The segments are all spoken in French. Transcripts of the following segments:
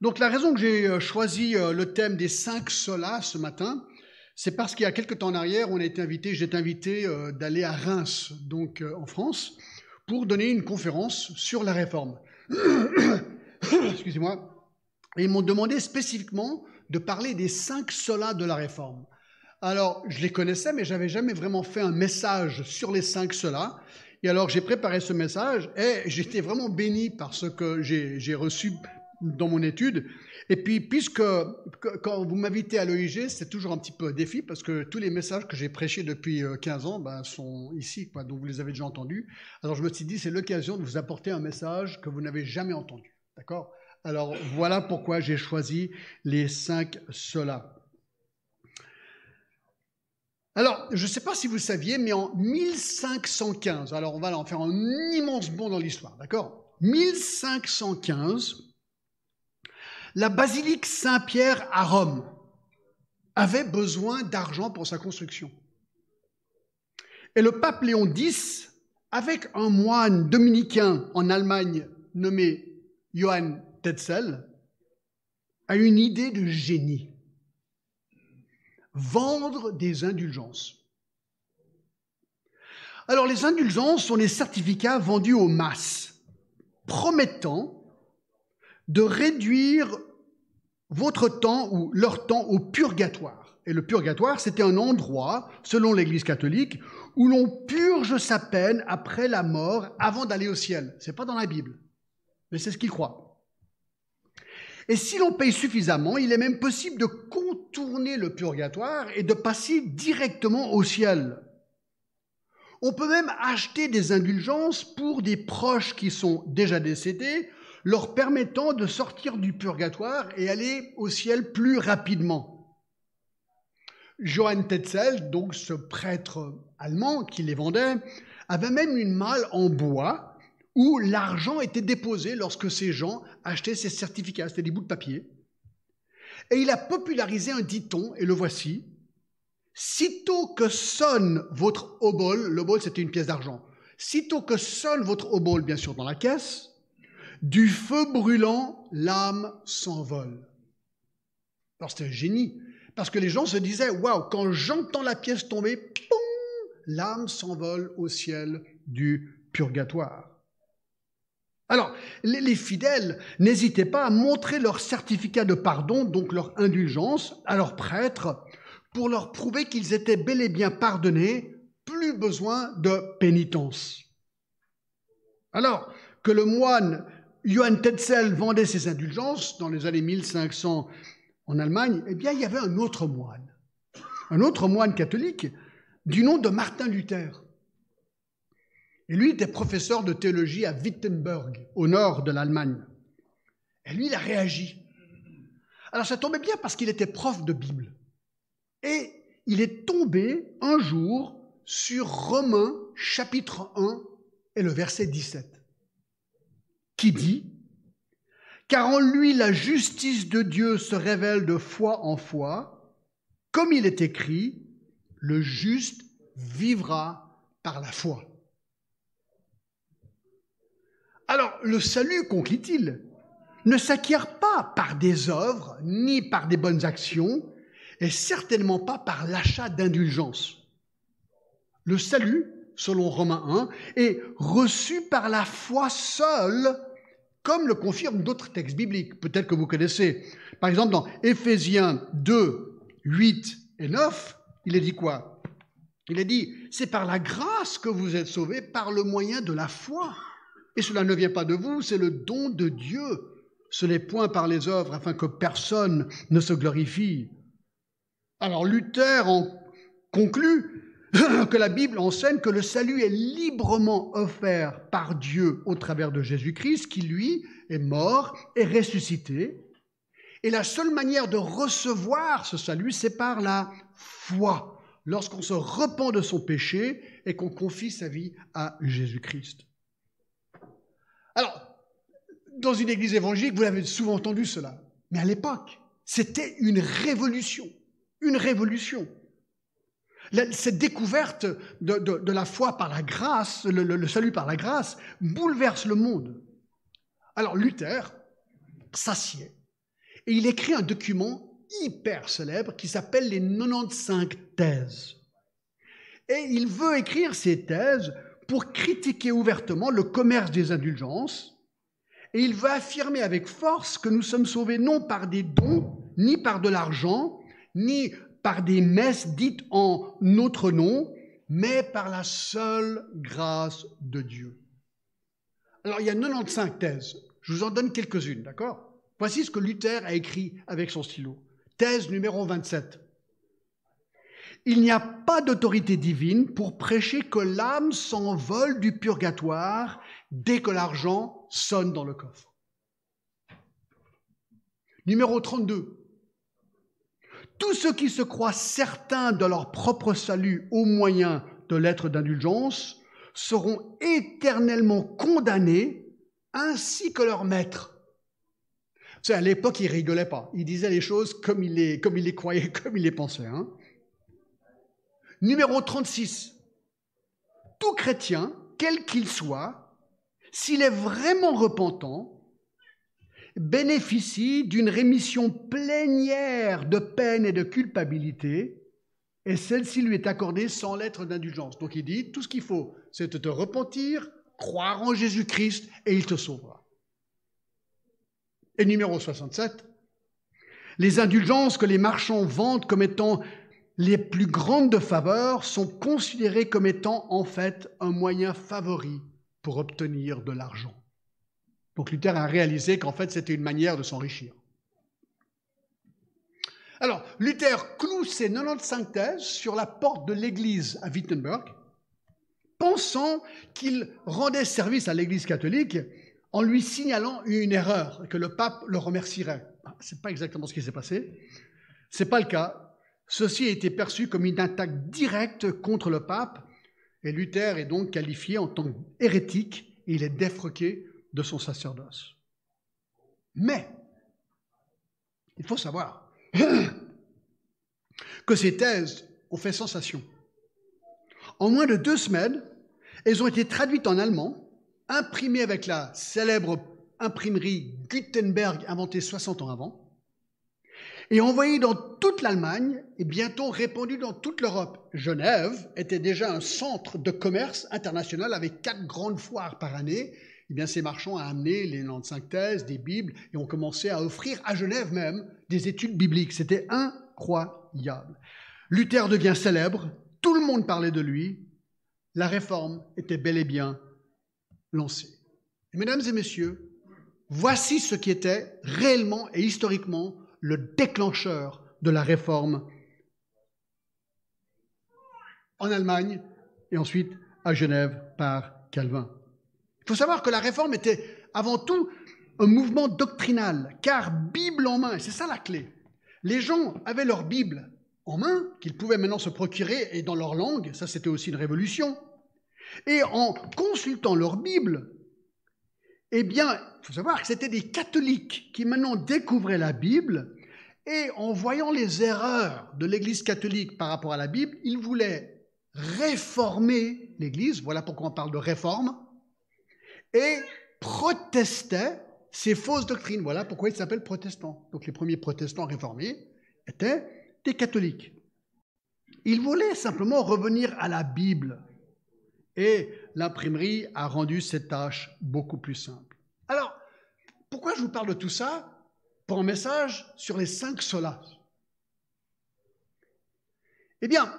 Donc la raison que j'ai euh, choisi euh, le thème des cinq solas ce matin, c'est parce qu'il y a quelques temps en arrière, on a été invité, j'ai été invité euh, d'aller à Reims, donc en France, pour donner une conférence sur la réforme. Excusez-moi. Et ils m'ont demandé spécifiquement de parler des cinq solas de la réforme. Alors, je les connaissais, mais j'avais jamais vraiment fait un message sur les cinq solas. Et alors, j'ai préparé ce message et j'étais vraiment béni par ce que j'ai reçu dans mon étude. Et puis, puisque quand vous m'invitez à l'OIG, c'est toujours un petit peu un défi parce que tous les messages que j'ai prêchés depuis 15 euh, ans ben, sont ici, quoi, donc vous les avez déjà entendus. Alors, je me suis dit, c'est l'occasion de vous apporter un message que vous n'avez jamais entendu. D'accord? Alors, voilà pourquoi j'ai choisi les cinq solas. Alors, je ne sais pas si vous saviez, mais en 1515, alors on va en faire un immense bond dans l'histoire, d'accord? 1515, la basilique Saint-Pierre à Rome avait besoin d'argent pour sa construction. Et le pape Léon X, avec un moine dominicain en Allemagne nommé Johann Tetzel, a une idée de génie. Vendre des indulgences. Alors les indulgences sont les certificats vendus aux masses, promettant de réduire votre temps ou leur temps au purgatoire. Et le purgatoire, c'était un endroit, selon l'Église catholique, où l'on purge sa peine après la mort avant d'aller au ciel. C'est pas dans la Bible, mais c'est ce qu'ils croient. Et si l'on paye suffisamment, il est même possible de contourner le purgatoire et de passer directement au ciel. On peut même acheter des indulgences pour des proches qui sont déjà décédés leur permettant de sortir du purgatoire et aller au ciel plus rapidement. Johann Tetzel, donc ce prêtre allemand qui les vendait, avait même une malle en bois où l'argent était déposé lorsque ces gens achetaient ces certificats, c'était des bouts de papier. Et il a popularisé un dicton, et le voici. Sitôt que sonne votre obol, l'obol c'était une pièce d'argent, sitôt que sonne votre obol, bien sûr, dans la caisse, du feu brûlant, l'âme s'envole. Alors c'était un génie, parce que les gens se disaient, waouh, quand j'entends la pièce tomber, l'âme s'envole au ciel du purgatoire. Alors, les, fidèles n'hésitaient pas à montrer leur certificat de pardon, donc leur indulgence, à leurs prêtres, pour leur prouver qu'ils étaient bel et bien pardonnés, plus besoin de pénitence. Alors que le moine Johann Tetzel vendait ses indulgences dans les années 1500 en Allemagne, eh bien, il y avait un autre moine, un autre moine catholique du nom de Martin Luther. Et lui était professeur de théologie à Wittenberg, au nord de l'Allemagne. Et lui, il a réagi. Alors ça tombait bien parce qu'il était prof de Bible. Et il est tombé un jour sur Romains chapitre 1 et le verset 17 qui dit Car en lui la justice de Dieu se révèle de foi en foi, comme il est écrit, le juste vivra par la foi. Alors, le salut, conclut-il, ne s'acquiert pas par des œuvres, ni par des bonnes actions, et certainement pas par l'achat d'indulgence. Le salut, selon Romains 1, est reçu par la foi seule comme le confirment d'autres textes bibliques, peut-être que vous connaissez. Par exemple, dans Éphésiens 2, 8 et 9, il est dit quoi? Il est dit, c'est par la grâce que vous êtes sauvés, par le moyen de la foi. Et cela ne vient pas de vous, c'est le don de Dieu. Ce n'est point par les œuvres, afin que personne ne se glorifie. Alors Luther en conclut que la Bible enseigne que le salut est librement offert par Dieu au travers de Jésus-Christ, qui lui est mort et ressuscité. Et la seule manière de recevoir ce salut, c'est par la foi, lorsqu'on se repent de son péché et qu'on confie sa vie à Jésus-Christ. Alors, dans une église évangélique, vous avez souvent entendu cela, mais à l'époque, c'était une révolution, une révolution cette découverte de, la foi par la grâce, le, salut par la grâce, bouleverse le monde. Alors Luther s'assied Et il écrit un document hyper célèbre qui s'appelle les 95 thèses. Et il veut écrire ces thèses pour critiquer ouvertement le commerce des indulgences. Et il veut affirmer avec force que nous sommes sauvés non par des dons, ni par de l'argent, ni par des messes dites en notre nom, mais par la seule grâce de Dieu. Alors il y a 95 thèses. Je vous en donne quelques-unes, d'accord? Voici ce que Luther a écrit avec son stylo. Thèse numéro 27. Il n'y a pas d'autorité divine pour prêcher que l'âme s'envole du purgatoire dès que l'argent sonne dans le coffre. Numéro 32. Tous ceux qui se croient certains de leur propre salut au moyen de lettres d'indulgence seront éternellement condamnés ainsi que leur maître. C'est à l'époque, il rigolait pas. Il disait les choses comme il les, croyait, comme il les pensait. Hein. Numéro 36. Tout chrétien, quel qu'il soit, s'il est vraiment repentant, bénéficie d'une rémission plénière de peine et de culpabilité, et celle-ci lui est accordée sans lettre d'indulgence. Donc il dit, tout ce qu'il faut, c'est de te repentir, croire en Jésus-Christ, et il te sauvera. Et numéro 67, les indulgences que les marchands vendent comme étant les plus grandes de faveur sont considérées comme étant en fait un moyen favori pour obtenir de l'argent. Donc Luther a réalisé qu'en fait c'était une manière de s'enrichir. Alors, Luther cloue ses 95 thèses sur la porte de l'église à Wittenberg, pensant qu'il rendait service à l'église catholique en lui signalant une erreur, que le pape le remercierait. Ah, Ce n'est pas exactement ce qui s'est passé. Ce n'est pas le cas. Ceci a été perçu comme une attaque directe contre le pape, et Luther est donc qualifié en tant qu'hérétique, et il est défroqué de son sacerdoce. Mais, il faut savoir que ces thèses ont fait sensation. En moins de deux semaines, elles ont été traduites en allemand, imprimées avec la célèbre imprimerie Gutenberg inventée 60 ans avant, et envoyées dans toute l'Allemagne et bientôt répandues dans toute l'Europe. Genève était déjà un centre de commerce international avec quatre grandes foires par année eh ces marchands ont amené les 95 thèses, des Bibles, et ont commencé à offrir à Genève même des études bibliques. C'était incroyable. Luther devient célèbre, tout le monde parlait de lui, la réforme était bel et bien lancée. mesdames et messieurs, voici ce qui était réellement et historiquement le déclencheur de la réforme en Allemagne et ensuite à Genève par Calvin. Il faut savoir que la réforme était avant tout un mouvement doctrinal, car Bible en main, c'est ça la clé. Les gens avaient leur Bible en main, qu'ils pouvaient maintenant se procurer, et dans leur langue, ça c'était aussi une révolution. Et en consultant leur Bible, eh bien, il faut savoir que c'était des catholiques qui maintenant découvraient la Bible, et en voyant les erreurs de l'Église catholique par rapport à la Bible, ils voulaient réformer l'Église, voilà pourquoi on parle de réforme, et protestait ces fausses doctrines. Voilà pourquoi ils s'appellent protestants. Donc les premiers protestants réformés étaient des catholiques. Ils voulaient simplement revenir à la Bible. Et l'imprimerie a rendu cette tâche beaucoup plus simple. Alors, pourquoi je vous parle de tout ça pour un message sur les cinq solas? Eh bien,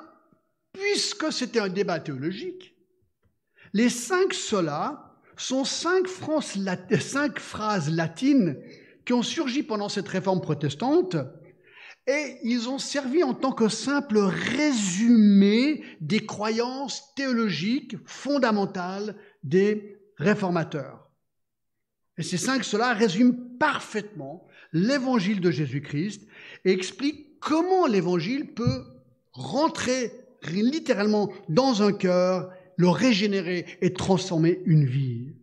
puisque c'était un débat théologique, les cinq solas sont cinq, phrases latines qui ont surgi pendant cette réforme protestante et ils ont servi en tant que simple résumé des croyances théologiques fondamentales des réformateurs. Et ces cinq cela résument parfaitement l'évangile de Jésus-Christ et expliquent comment l'évangile peut rentrer littéralement dans un cœur le régénérer et transformer une vie.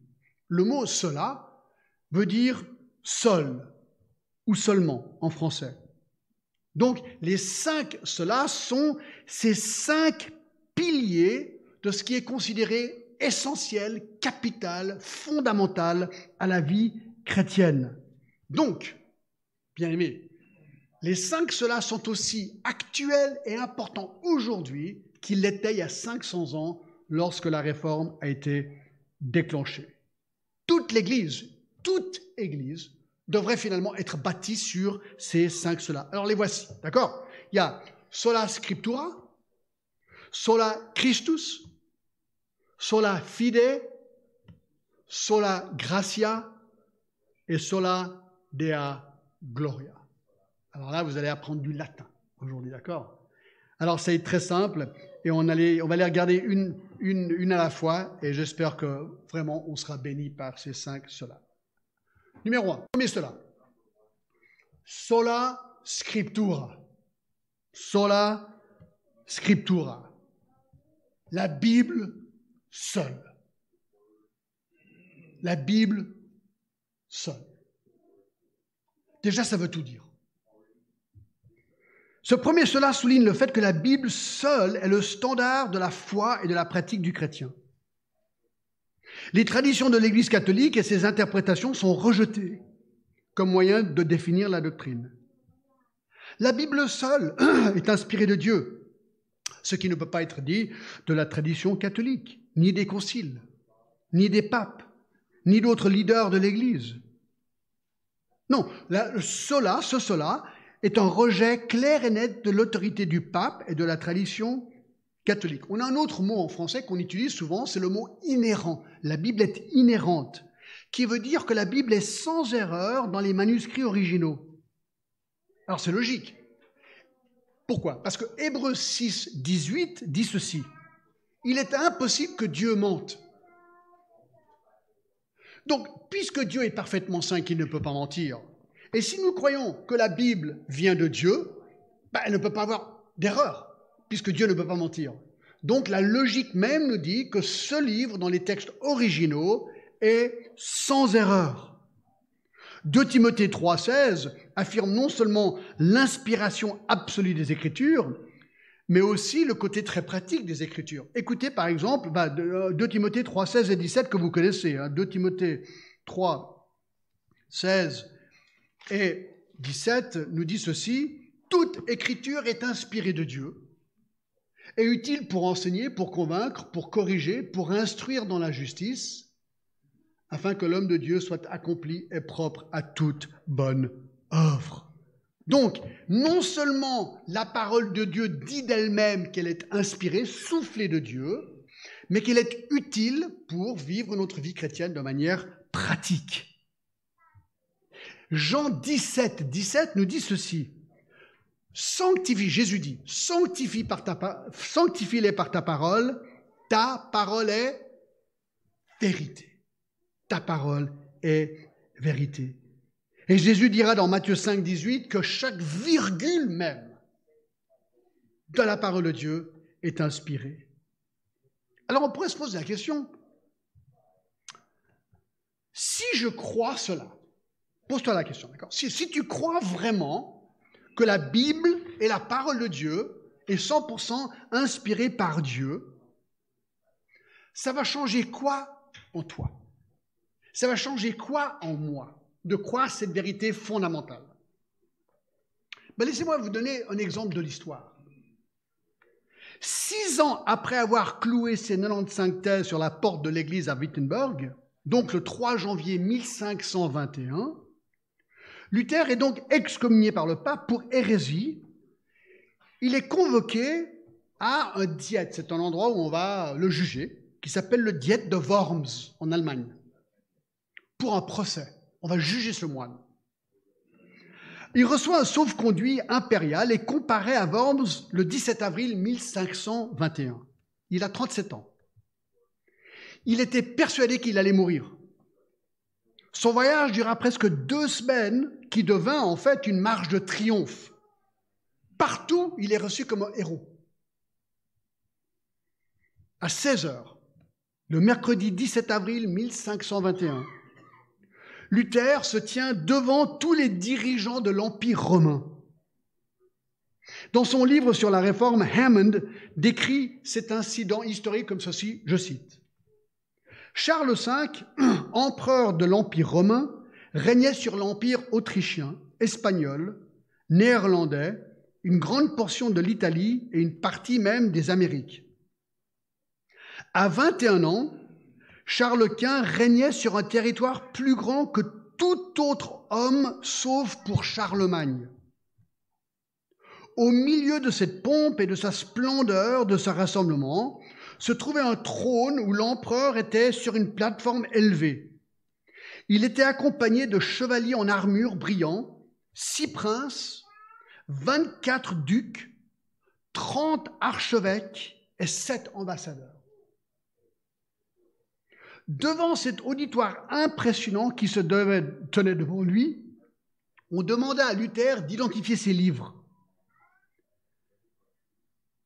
Le mot cela veut dire seul ou seulement en français. Donc les cinq cela sont ces cinq piliers de ce qui est considéré essentiel, capital, fondamental à la vie chrétienne. Donc, Bien aimé, les cinq cela sont aussi actuels et importants aujourd'hui qu'ils l'étaient il y a 500 ans lorsque la réforme a été déclenchée. Toute l'Église, toute Église devrait finalement être bâtie sur ces cinq cela. Alors les voici, d'accord? Il y a sola scriptura, sola Christus, sola fide, sola gratia et sola dea gloria. Alors là, vous allez apprendre du latin aujourd'hui, d'accord? Alors c'est très simple et on, va les regarder une, une, une à la fois et j'espère que vraiment on sera béni par ces cinq cela. Numéro un, premier cela. Sola scriptura. Sola scriptura. La Bible seule. La Bible seule. Déjà, ça veut tout dire. Ce premier cela souligne le fait que la Bible seule est le standard de la foi et de la pratique du chrétien. Les traditions de l'Église catholique et ses interprétations sont rejetées comme moyen de définir la doctrine. La Bible seule est inspirée de Dieu, ce qui ne peut pas être dit de la tradition catholique, ni des conciles, ni des papes, ni d'autres leaders de l'Église. Non, cela, ce cela, est un rejet clair et net de l'autorité du pape et de la tradition catholique. On a un autre mot en français qu'on utilise souvent, c'est le mot inhérent. La Bible est inhérente, qui veut dire que la Bible est sans erreur dans les manuscrits originaux. Alors c'est logique. Pourquoi? Parce que Hébreux 6, 18 dit ceci. Il est impossible que Dieu mente. Donc, puisque Dieu est parfaitement saint qu'il ne peut pas mentir, et si nous croyons que la Bible vient de Dieu, ben, elle ne peut pas avoir d'erreur, puisque Dieu ne peut pas mentir. Donc la logique même nous dit que ce livre, dans les textes originaux, est sans erreur. 2 Timothée 3,16 affirme non seulement l'inspiration absolue des Écritures, mais aussi le côté très pratique des Écritures. Écoutez par exemple 2 bah, Timothée 3, 16 et 17 que vous connaissez. 2 hein. Timothée 3, 16 et 17 nous dit ceci, toute Écriture est inspirée de Dieu et utile pour enseigner, pour convaincre, pour corriger, pour instruire dans la justice, afin que l'homme de Dieu soit accompli et propre à toute bonne œuvre. Donc, non seulement la parole de Dieu dit d'elle-même qu'elle est inspirée, soufflée de Dieu, mais qu'elle est utile pour vivre notre vie chrétienne de manière pratique. Jean 17, 17 nous dit ceci. Sanctifie, Jésus dit, sanctifie, par ta, sanctifie-les par ta parole, ta parole est vérité. Ta parole est vérité. Et Jésus dira dans Matthieu 5, 18 que chaque virgule même de la parole de Dieu est inspirée. Alors on pourrait se poser la question, si je crois cela, pose-toi la question, d'accord? Si, tu crois vraiment que la Bible est la parole de Dieu, est 100% inspirée par Dieu, ça va changer quoi en toi? Ça va changer quoi en moi? De croire cette vérité fondamentale? Ben, Laissez-moi vous donner un exemple de l'histoire. Six ans après avoir cloué ses 95 thèses sur la porte de l'église à Wittenberg, donc le 3 janvier 1521, Luther est donc excommunié par le pape pour hérésie. Il est convoqué à un diète, c'est un endroit où on va le juger, qui s'appelle le diète de Worms en Allemagne, pour un procès. On va juger ce moine. Il reçoit un sauf-conduit impérial et comparé à Worms le 17 avril 1521. Il a 37 ans. Il était persuadé qu'il allait mourir. Son voyage dura presque deux semaines, qui devint en fait une marche de triomphe. Partout, il est reçu comme un héros. À 16 heures, le mercredi 17 avril 1521, Luther se tient devant tous les dirigeants de l'Empire romain. Dans son livre sur la réforme, Hammond décrit cet incident historique comme ceci, je cite. Charles V, empereur de l'Empire romain, régnait sur l'empire autrichien, espagnol, néerlandais, une grande portion de l'Italie et une partie même des Amériques. À 21 ans, Charles Quint régnait sur un territoire plus grand que tout autre homme sauf pour Charlemagne. Au milieu de cette pompe et de sa splendeur de ce rassemblement, se trouvait un trône où l'empereur était sur une plateforme élevée. Il était accompagné de chevaliers en armure brillants, six princes, 24 ducs, 30 archevêques et sept ambassadeurs. Devant cet auditoire impressionnant qui se tenait devant lui, on demanda à Luther d'identifier ses livres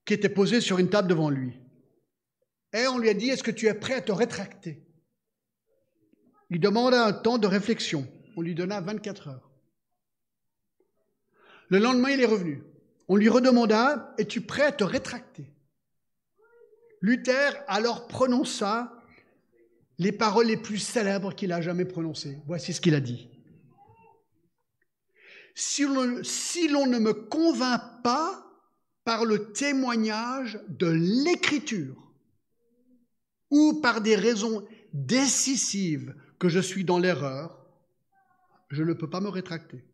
qui étaient posés sur une table devant lui. Et on lui a dit, est-ce que tu es prêt à te rétracter? Il demanda un temps de réflexion. On lui donna 24 heures. Le lendemain, il est revenu. On lui redemanda, es-tu prêt à te rétracter? Luther alors prononça les paroles les plus célèbres qu'il a jamais prononcées. Voici ce qu'il a dit. Si l'on, ne me convainc pas par le témoignage de l'écriture, ou par des raisons décisives que je suis dans l'erreur, je ne peux pas me rétracter.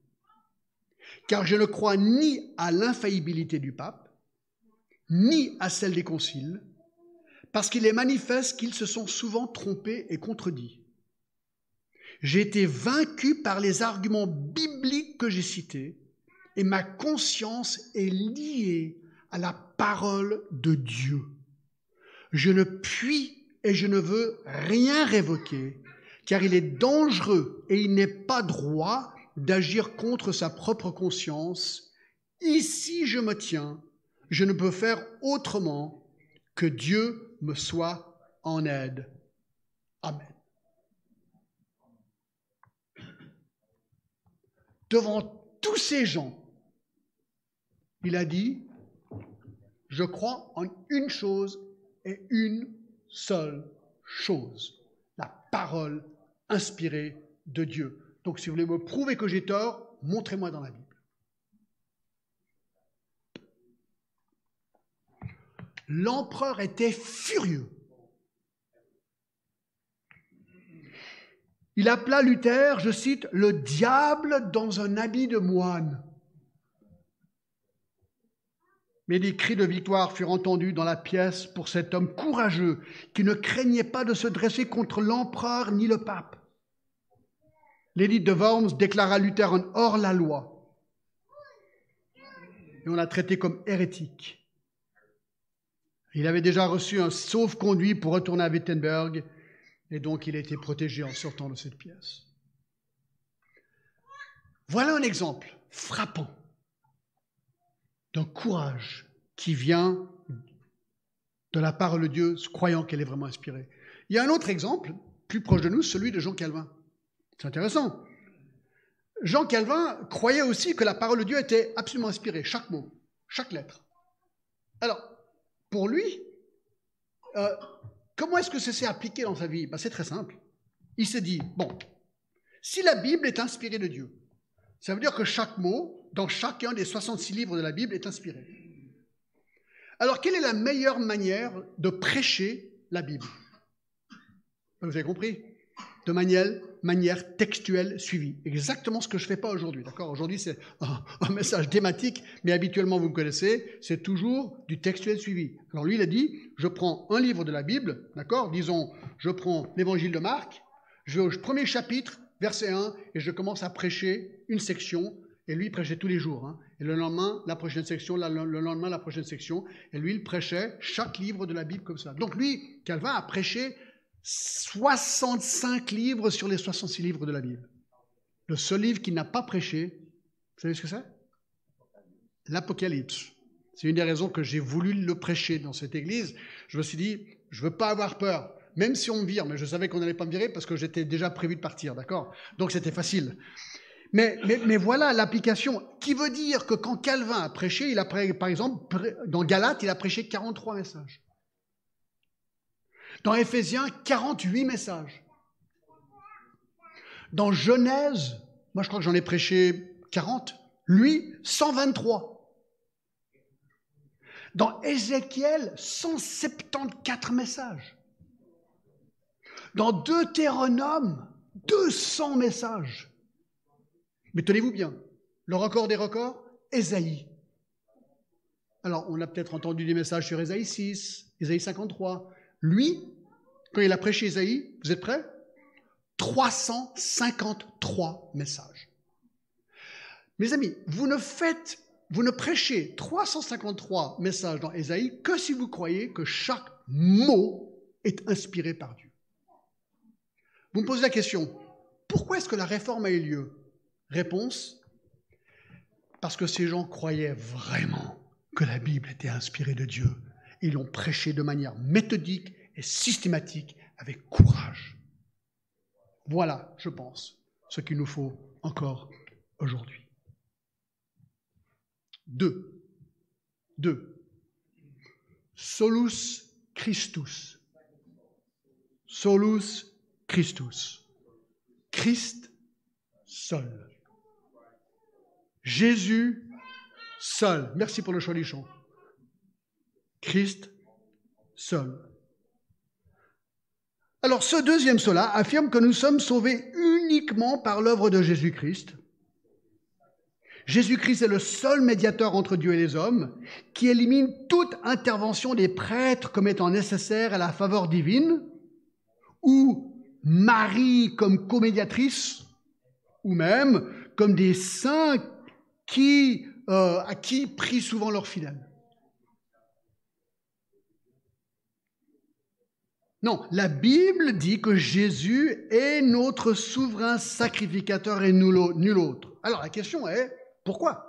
Car je ne crois ni à l'infaillibilité du pape, ni à celle des conciles, parce qu'il est manifeste qu'ils se sont souvent trompés et contredits. J'ai été vaincu par les arguments bibliques que j'ai cités, et ma conscience est liée à la parole de Dieu. Je ne puis et je ne veux rien révoquer, car il est dangereux et il n'est pas droit d'agir contre sa propre conscience. Ici je me tiens, je ne peux faire autrement que Dieu me soit en aide. Amen. Devant tous ces gens, il a dit, je crois en une chose et une seule chose, la parole inspirée de Dieu. Donc si vous voulez me prouver que j'ai tort, montrez-moi dans la Bible. L'empereur était furieux. Il appela Luther, je cite, le diable dans un habit de moine. Mais des cris de victoire furent entendus dans la pièce pour cet homme courageux qui ne craignait pas de se dresser contre l'empereur ni le pape. L'édite de Worms déclara Luther un hors-la-loi et on l'a traité comme hérétique. Il avait déjà reçu un sauf-conduit pour retourner à Wittenberg et donc il a été protégé en sortant de cette pièce. Voilà un exemple frappant d'un courage qui vient de la parole de Dieu, croyant qu'elle est vraiment inspirée. Il y a un autre exemple, plus proche de nous, celui de Jean Calvin. C'est intéressant. Jean Calvin croyait aussi que la parole de Dieu était absolument inspirée, chaque mot, chaque lettre. Alors, pour lui, euh, comment est-ce que ça s'est appliqué dans sa vie? Ben, C'est très simple. Il s'est dit, bon, si la Bible est inspirée de Dieu, ça veut dire que chaque mot, dans chacun des 66 livres de la Bible, est inspiré. Alors, quelle est la meilleure manière de prêcher la Bible? Vous avez compris? De manière, textuelle suivie. Exactement ce que je ne fais pas aujourd'hui. D'accord? Aujourd'hui, c'est un, un, message thématique, mais habituellement, vous me connaissez, c'est toujours du textuel suivi. Alors, lui, il a dit je prends un livre de la Bible, d'accord? Disons, je prends l'évangile de Marc, je vais au premier chapitre, verset 1, et je commence à prêcher une section, et lui il prêchait tous les jours. Hein. Et le lendemain, la prochaine section, le lendemain, la prochaine section, et lui il prêchait chaque livre de la Bible comme ça. Donc lui, Calvin a prêché 65 livres sur les 66 livres de la Bible. Le seul livre qu'il n'a pas prêché, vous savez ce que c'est? L'Apocalypse. C'est une des raisons que j'ai voulu le prêcher dans cette église. Je me suis dit, je ne veux pas avoir peur même si on me vire, mais je savais qu'on n'allait pas me virer parce que j'étais déjà prévu de partir, d'accord? Donc c'était facile. Mais, voilà l'application, qui veut dire que quand Calvin a prêché, il a, par exemple, dans Galates, il a prêché 43 messages. Dans Éphésiens, 48 messages. Dans Genèse, moi je crois que j'en ai prêché 40, lui 123. Dans Ézéchiel, 174 messages. Dans Deutéronome, 200 messages. Mais tenez-vous bien, le record des records, Ésaïe. Alors, on a peut-être entendu des messages sur Ésaïe 6, Ésaïe 53. Lui, quand il a prêché Ésaïe, vous êtes prêts? 353 messages. Mes amis, vous ne faites, vous ne prêchez 353 messages dans Ésaïe que si vous croyez que chaque mot est inspiré par Dieu. Vous me posez la question, pourquoi est-ce que la réforme a eu lieu? Réponse, parce que ces gens croyaient vraiment que la Bible était inspirée de Dieu. Ils l'ont prêchée de manière méthodique et systématique, avec courage. Voilà, je pense, ce qu'il nous faut encore aujourd'hui. Deux. Deux. Solus Christus. Solus Christus. Christ seul. Jésus seul. Merci pour le choix du chant. Christ seul. Alors ce deuxième cela affirme que nous sommes sauvés uniquement par l'œuvre de Jésus-Christ. Jésus-Christ est le seul médiateur entre Dieu et les hommes qui élimine toute intervention des prêtres comme étant nécessaire à la faveur divine, ou Marie comme comédiatrice, ou même comme des saints qui, euh, à qui prient souvent leurs fidèles. Non, la Bible dit que Jésus est notre souverain sacrificateur et nul autre. Alors la question est, pourquoi?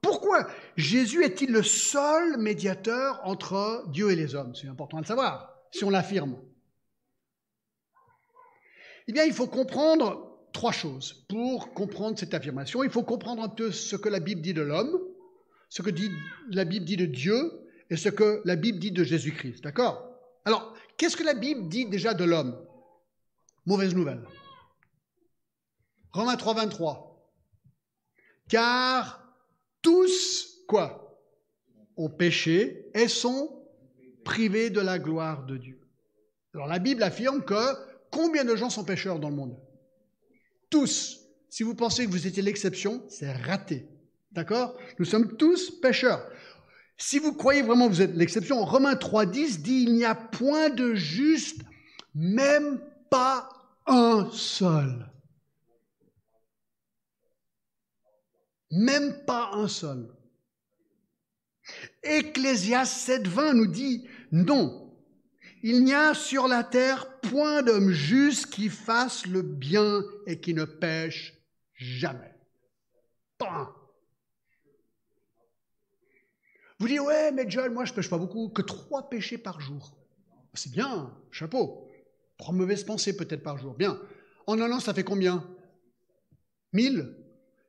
Pourquoi Jésus est-il le seul médiateur entre Dieu et les hommes? C'est important de le savoir, si on l'affirme. Eh bien, il faut comprendre trois choses pour comprendre cette affirmation. Il faut comprendre un peu ce que la Bible dit de l'homme, ce que la Bible dit de Dieu et ce que la Bible dit de Jésus-Christ. D'accord? Alors, qu'est-ce que la Bible dit déjà de l'homme? Mauvaise nouvelle. Romains 3, 23. Car tous, quoi? Ont péché et sont privés de la gloire de Dieu. Alors la Bible affirme que combien de gens sont pécheurs dans le monde? Tous. Si vous pensez que vous étiez l'exception, c'est raté. D'accord? Nous sommes tous pécheurs. Si vous croyez vraiment que vous êtes l'exception, Romains 3.10 dit il n'y a point de juste, même pas un seul. Même pas un seul. Ecclésias 7.20 nous dit non, il n'y a sur la terre point d'homme juste qui fasse le bien et qui ne pêche jamais. Vous dites, ouais, mais John, moi je pêche pas beaucoup, que trois péchés par jour. C'est bien, chapeau. Trois mauvaises pensées peut-être par jour. Bien. En un an, ça fait combien? Mille?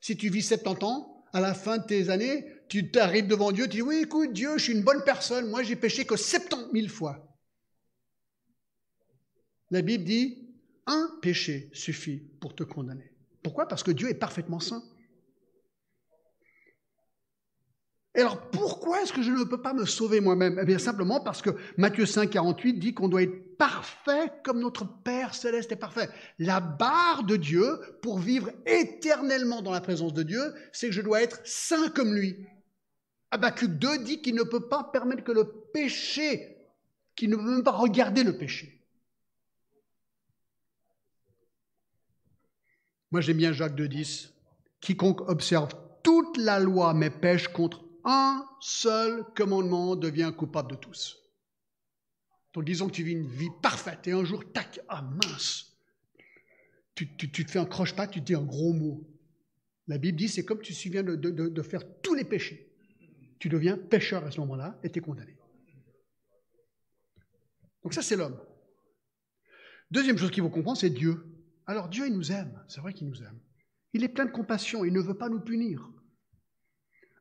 Si tu vis 70 ans, à la fin de tes années, tu t'arrives devant Dieu, tu dis, oui, écoute, Dieu, je suis une bonne personne, moi j'ai péché que 70 000 fois. La Bible dit, un péché suffit pour te condamner. Pourquoi? Parce que Dieu est parfaitement saint. Et alors pourquoi est-ce que je ne peux pas me sauver moi-même? Eh bien simplement parce que Matthieu 5, 48 dit qu'on doit être parfait comme notre Père céleste est parfait. La barre de Dieu pour vivre éternellement dans la présence de Dieu, c'est que je dois être saint comme lui. Habakkuk 2 dit qu'il ne peut pas permettre que le péché, qu'il ne peut même pas regarder le péché. Moi j'aime bien Jacques 2, 10. Quiconque observe toute la loi mais pêche contre un seul commandement devient coupable de tous. Donc disons que tu vis une vie parfaite et un jour, tac, ah mince, tu, te fais un croche-patte, tu te dis un gros mot. La Bible dit c'est comme tu te de, de, faire tous les péchés. Tu deviens pécheur à ce moment-là et tu es condamné. Donc ça c'est l'homme. Deuxième chose qu'il faut comprendre, c'est Dieu. Alors Dieu, il nous aime, c'est vrai qu'il nous aime. Il est plein de compassion, il ne veut pas nous punir.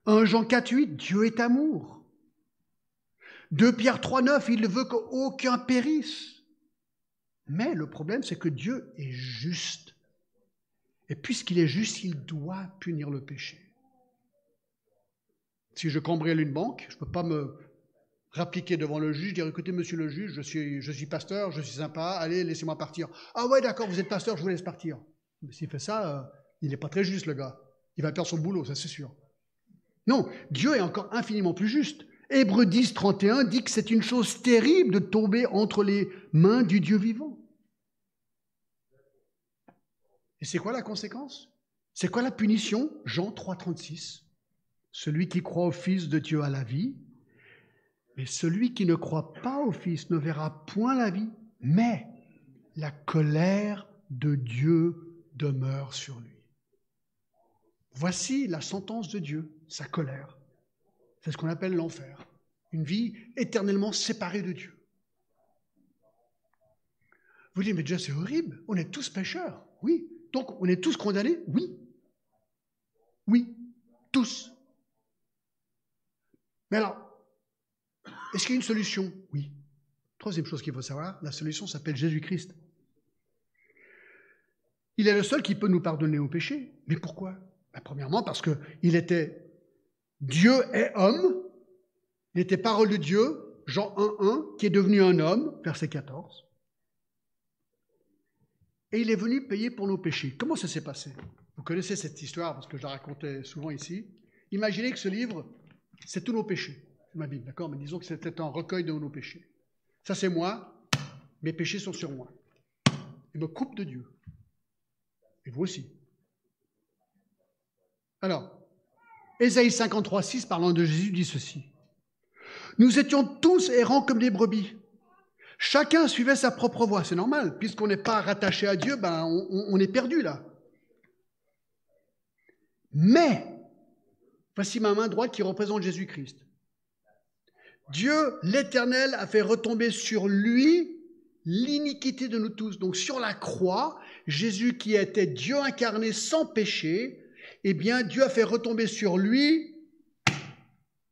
1 Jean 4, 8, Dieu est amour. 2 Pierre 3, 9, il ne veut qu'aucun périsse. Mais le problème, c'est que Dieu est juste. Et puisqu'il est juste, il doit punir le péché. Si je cambriole une banque, je ne peux pas me rappliquer devant le juge, dire écoutez, monsieur le juge, je suis, pasteur, je suis sympa, allez, laissez-moi partir. Ah ouais, d'accord, vous êtes pasteur, je vous laisse partir. Mais s'il fait ça, euh, il n'est pas très juste, le gars. Il va perdre son boulot, ça c'est sûr. Non, Dieu est encore infiniment plus juste. Hébreu 10, 31 dit que c'est une chose terrible de tomber entre les mains du Dieu vivant. Et c'est quoi la conséquence? C'est quoi la punition? Jean 3, 36. Celui qui croit au Fils de Dieu a la vie, mais celui qui ne croit pas au Fils ne verra point la vie, mais la colère de Dieu demeure sur lui. Voici la sentence de Dieu, sa colère. C'est ce qu'on appelle l'enfer. Une vie éternellement séparée de Dieu. Vous dites, mais déjà c'est horrible, on est tous pécheurs. Oui. Donc on est tous condamnés Oui. Oui. Tous. Mais alors, est-ce qu'il y a une solution? Oui. Troisième chose qu'il faut savoir, la solution s'appelle Jésus-Christ. Il est le seul qui peut nous pardonner au péché. Mais pourquoi? Ben, Premièrement, parce qu'il était Dieu et homme. Il était parole de Dieu, Jean 1.1, qui est devenu un homme, verset 14. Et il est venu payer pour nos péchés. Comment ça s'est passé? Vous connaissez cette histoire parce que je la racontais souvent ici. Imaginez que ce livre, c'est tous nos péchés ma Bible, d'accord? Mais disons que c'était un recueil de nos péchés. Ça, c'est moi, mes péchés sont sur moi. Il me coupe de Dieu. Et vous aussi. Alors, Ésaïe 53, 6, parlant de Jésus, dit ceci. Nous étions tous errants comme des brebis. Chacun suivait sa propre voie. C'est normal, puisqu'on n'est pas rattaché à Dieu, ben on est perdu là. Mais, voici ma main droite qui représente Jésus-Christ. Dieu, l'Éternel, a fait retomber sur lui l'iniquité de nous tous. Donc sur la croix, Jésus qui était Dieu incarné sans péché, eh bien Dieu a fait retomber sur lui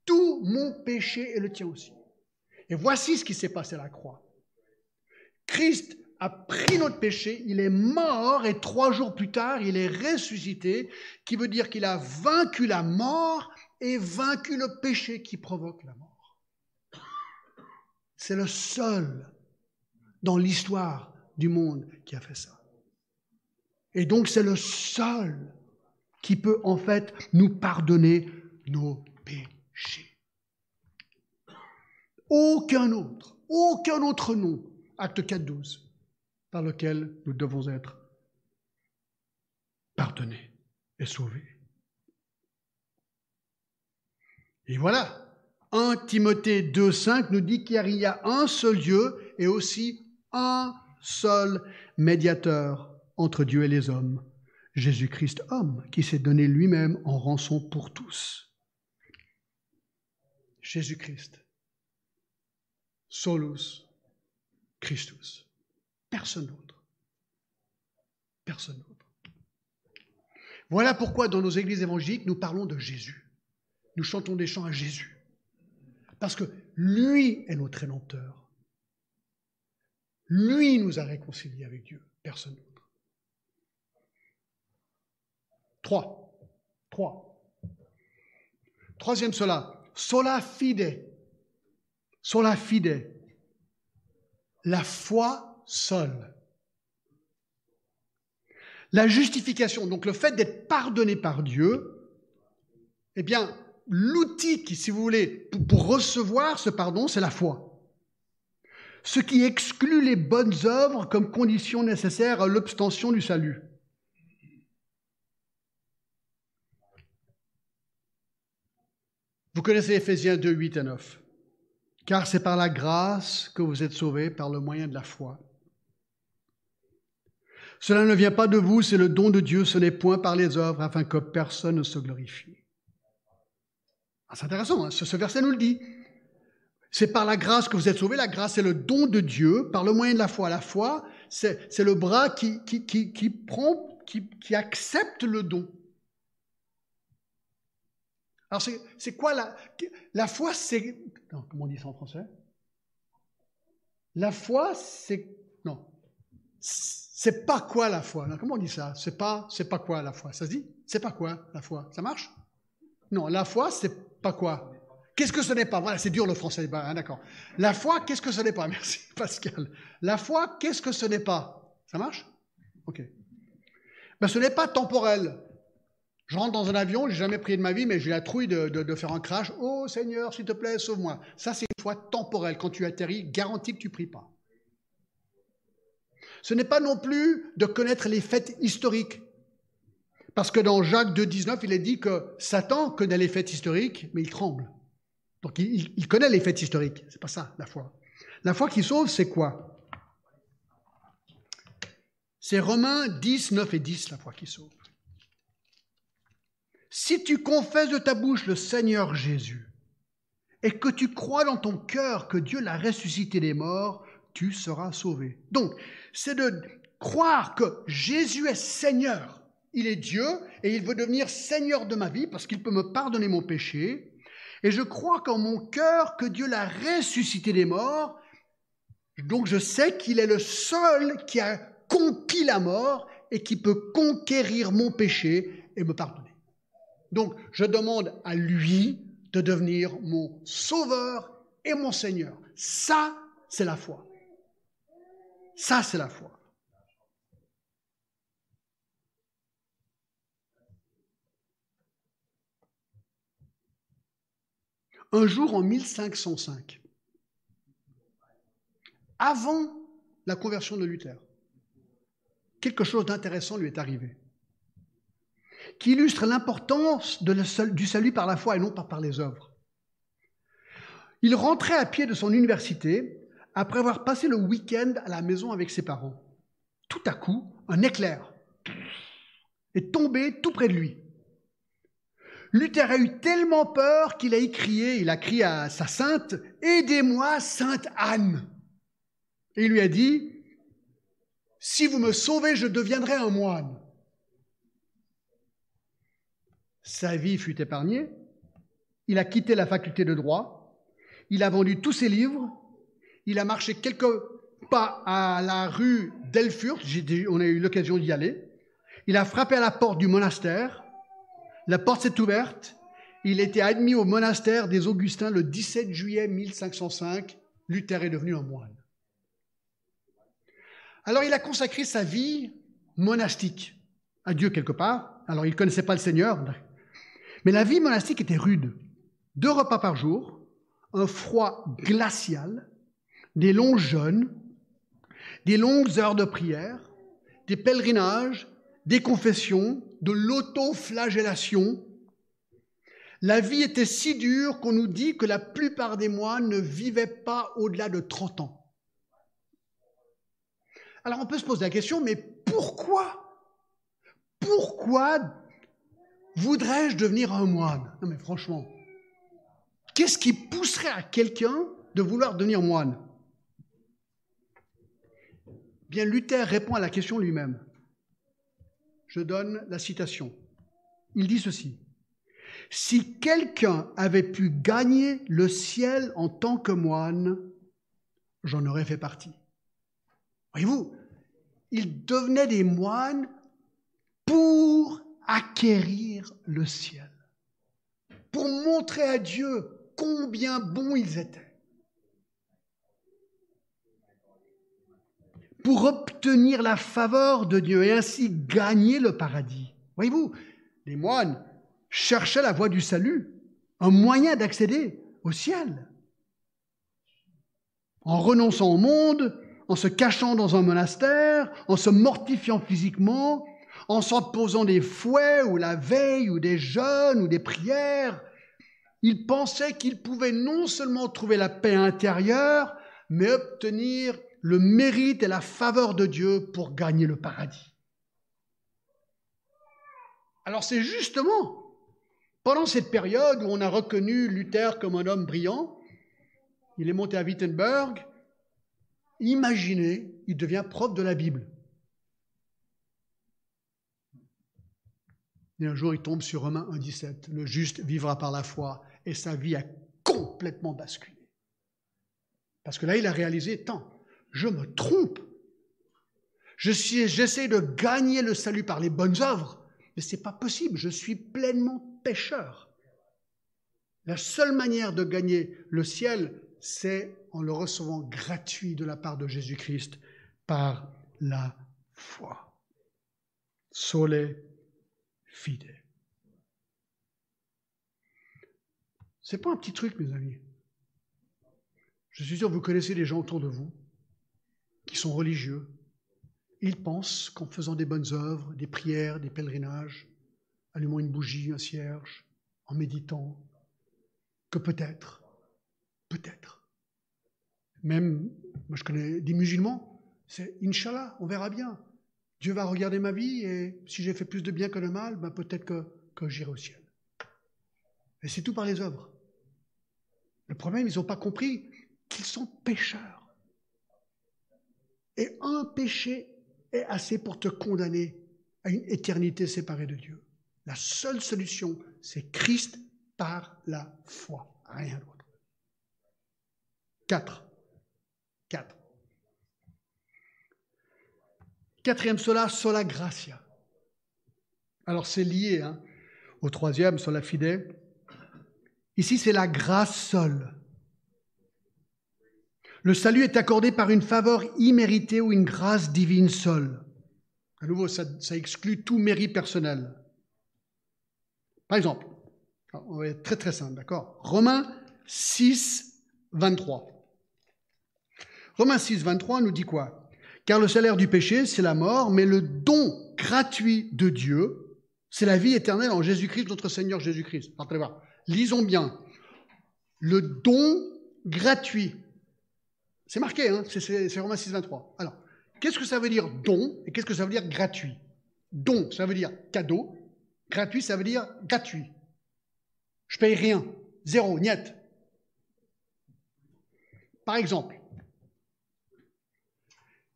tout mon péché et le tien aussi. Et voici ce qui s'est passé à la croix. Christ a pris notre péché, il est mort et trois jours plus tard, il est ressuscité, qui veut dire qu'il a vaincu la mort et vaincu le péché qui provoque la mort. C'est le seul dans l'histoire du monde qui a fait ça. Et donc c'est le seul qui peut en fait nous pardonner nos péchés. Aucun autre, aucun autre nom, acte 4.12, par lequel nous devons être pardonnés et sauvés. Et voilà, 1 Timothée 2.5 nous dit qu'il y a un seul Dieu et aussi un seul médiateur entre Dieu et les hommes, Jésus-Christ homme, qui s'est donné lui-même en rançon pour tous. Jésus-Christ, solus Christus. Personne d'autre. Personne d'autre. Voilà pourquoi dans nos églises évangéliques, nous parlons de Jésus. Nous chantons des chants à Jésus. Parce que lui est notre rédempteur. Lui nous a réconciliés avec Dieu, personne d'autre. Trois. Trois. Troisième cela. Sola fide. Sola fide. La foi seule. La justification, donc le fait d'être pardonné par Dieu, eh bien, l'outil qui, si vous voulez, pour recevoir ce pardon, c'est la foi. Ce qui exclut les bonnes œuvres comme condition nécessaire à l'obtention du salut. Vous connaissez Ephésiens 2, 8 et 9. Car c'est par la grâce que vous êtes sauvés par le moyen de la foi. Cela ne vient pas de vous, c'est le don de Dieu, ce n'est point par les œuvres, afin que personne ne se glorifie. Ah, c'est intéressant, hein, ce, verset nous le dit. C'est par la grâce que vous êtes sauvés. La grâce, c'est le don de Dieu par le moyen de la foi. La foi, c'est le bras qui, prend, qui, accepte le don. Alors, c'est quoi la, la foi C'est. comment on dit ça en français? La foi, c'est. Non. C'est pas quoi la foi? Comment on dit ça? C'est pas, pas quoi la foi? Ça se dit? C'est pas quoi la foi? Ça marche? Non, la foi, c'est pas quoi Qu'est-ce que ce n'est pas? Voilà, c'est dur le français. Bah, d'accord. La foi, qu'est-ce que ce n'est pas? Merci, Pascal. La foi, qu'est-ce que ce n'est pas? Ça marche? Ok. Ben, ce n'est pas temporel. Je rentre dans un avion, j'ai jamais prié de ma vie, mais j'ai la trouille de, faire un crash. Oh Seigneur, s'il te plaît, sauve-moi. Ça, c'est une foi temporelle. Quand tu atterris, garantie que tu pries pas. Ce n'est pas non plus de connaître les fêtes historiques. Parce que dans Jacques 2,19, il est dit que Satan connaît les fêtes historiques, mais il tremble. Donc il, connaît les fêtes historiques. C'est pas ça, la foi. La foi qui sauve, c'est quoi? C'est Romains 10, 9 et 10, la foi qui sauve. Si tu confesses de ta bouche le Seigneur Jésus et que tu crois dans ton cœur que Dieu l'a ressuscité des morts, tu seras sauvé. Donc, c'est de croire que Jésus est Seigneur. Il est Dieu et il veut devenir Seigneur de ma vie parce qu'il peut me pardonner mon péché. Et je crois qu'en mon cœur que Dieu l'a ressuscité des morts. Donc je sais qu'il est le seul qui a conquis la mort et qui peut conquérir mon péché et me pardonner. Donc, je demande à lui de devenir mon sauveur et mon Seigneur. Ça, c'est la foi. Ça, c'est la foi. Un jour en 1505, avant la conversion de Luther, quelque chose d'intéressant lui est arrivé qui illustre l'importance du salut par la foi et non pas par les œuvres. Il rentrait à pied de son université après avoir passé le week-end à la maison avec ses parents. Tout à coup, un éclair est tombé tout près de lui. Luther a eu tellement peur qu'il a écrié, il a crié à sa sainte, Aidez-moi, sainte Anne. Et il lui a dit, Si vous me sauvez, je deviendrai un moine. Sa vie fut épargnée. Il a quitté la faculté de droit. Il a vendu tous ses livres. Il a marché quelques pas à la rue d'Elfurt. On a eu l'occasion d'y aller. Il a frappé à la porte du monastère. La porte s'est ouverte. Il était admis au monastère des Augustins le 17 juillet 1505. Luther est devenu un moine. Alors il a consacré sa vie monastique à Dieu quelque part. Alors il ne connaissait pas le Seigneur, mais la vie monastique était rude. Deux repas par jour, un froid glacial, des longs jeûnes, des longues heures de prière, des pèlerinages, des confessions, de l'autoflagellation. La vie était si dure qu'on nous dit que la plupart des moines ne vivaient pas au-delà de 30 ans. Alors on peut se poser la question, mais pourquoi? Pourquoi Voudrais-je devenir un moine? Non mais franchement, qu'est-ce qui pousserait à quelqu'un de vouloir devenir moine? Bien, Luther répond à la question lui-même. Je donne la citation. Il dit ceci. Si quelqu'un avait pu gagner le ciel en tant que moine, j'en aurais fait partie. Voyez-vous, ils devenaient des moines pour acquérir le ciel, pour montrer à Dieu combien bons ils étaient, pour obtenir la faveur de Dieu et ainsi gagner le paradis. Voyez-vous, les moines cherchaient la voie du salut, un moyen d'accéder au ciel. En renonçant au monde, en se cachant dans un monastère, en se mortifiant physiquement, en s'en posant des fouets ou la veille ou des jeûnes ou des prières, il pensait qu'il pouvait non seulement trouver la paix intérieure, mais obtenir le mérite et la faveur de Dieu pour gagner le paradis. Alors c'est justement pendant cette période où on a reconnu Luther comme un homme brillant, il est monté à Wittenberg, imaginez, il devient prof de la Bible. Et un jour, il tombe sur Romains 1,17. Le juste vivra par la foi. Et sa vie a complètement basculé. Parce que là, il a réalisé, tant, je me trompe. J'essaie de gagner le salut par les bonnes œuvres, mais ce n'est pas possible. Je suis pleinement pécheur. La seule manière de gagner le ciel, c'est en le recevant gratuit de la part de Jésus-Christ par la foi. Sole fide. C'est pas un petit truc, mes amis. Je suis sûr que vous connaissez des gens autour de vous qui sont religieux. Ils pensent qu'en faisant des bonnes œuvres, des prières, des pèlerinages, allumant une bougie, un cierge, en méditant, que peut-être, peut-être, même, moi je connais des musulmans, c'est Inch'Allah, on verra bien. Dieu va regarder ma vie et si j'ai fait plus de bien que de mal, ben peut-être que, que j'irai au ciel. Et c'est tout par les œuvres. Le problème, ils n'ont pas compris qu'ils sont pécheurs. Et un péché est assez pour te condamner à une éternité séparée de Dieu. La seule solution, c'est Christ par la foi, rien d'autre. Quatre. Quatre. Quatrième sola, sola gratia. Alors c'est lié hein, au troisième, sola fide. Ici, c'est la grâce seule. Le salut est accordé par une faveur imméritée ou une grâce divine seule. À nouveau, ça, exclut tout mérite personnel. Par exemple, on va être très très simple, d'accord? Romains 6, 23. Romains 6, 23 nous dit quoi? Car le salaire du péché, c'est la mort, mais le don gratuit de Dieu, c'est la vie éternelle en Jésus-Christ, notre Seigneur Jésus-Christ. Lisons bien. Le don gratuit c'est marqué, hein c'est Romains 6, 23. Alors, qu'est-ce que ça veut dire don et qu'est-ce que ça veut dire gratuit? Don, ça veut dire cadeau. Gratuit, ça veut dire gratuit. Je paye rien. Zéro, niet. Par exemple,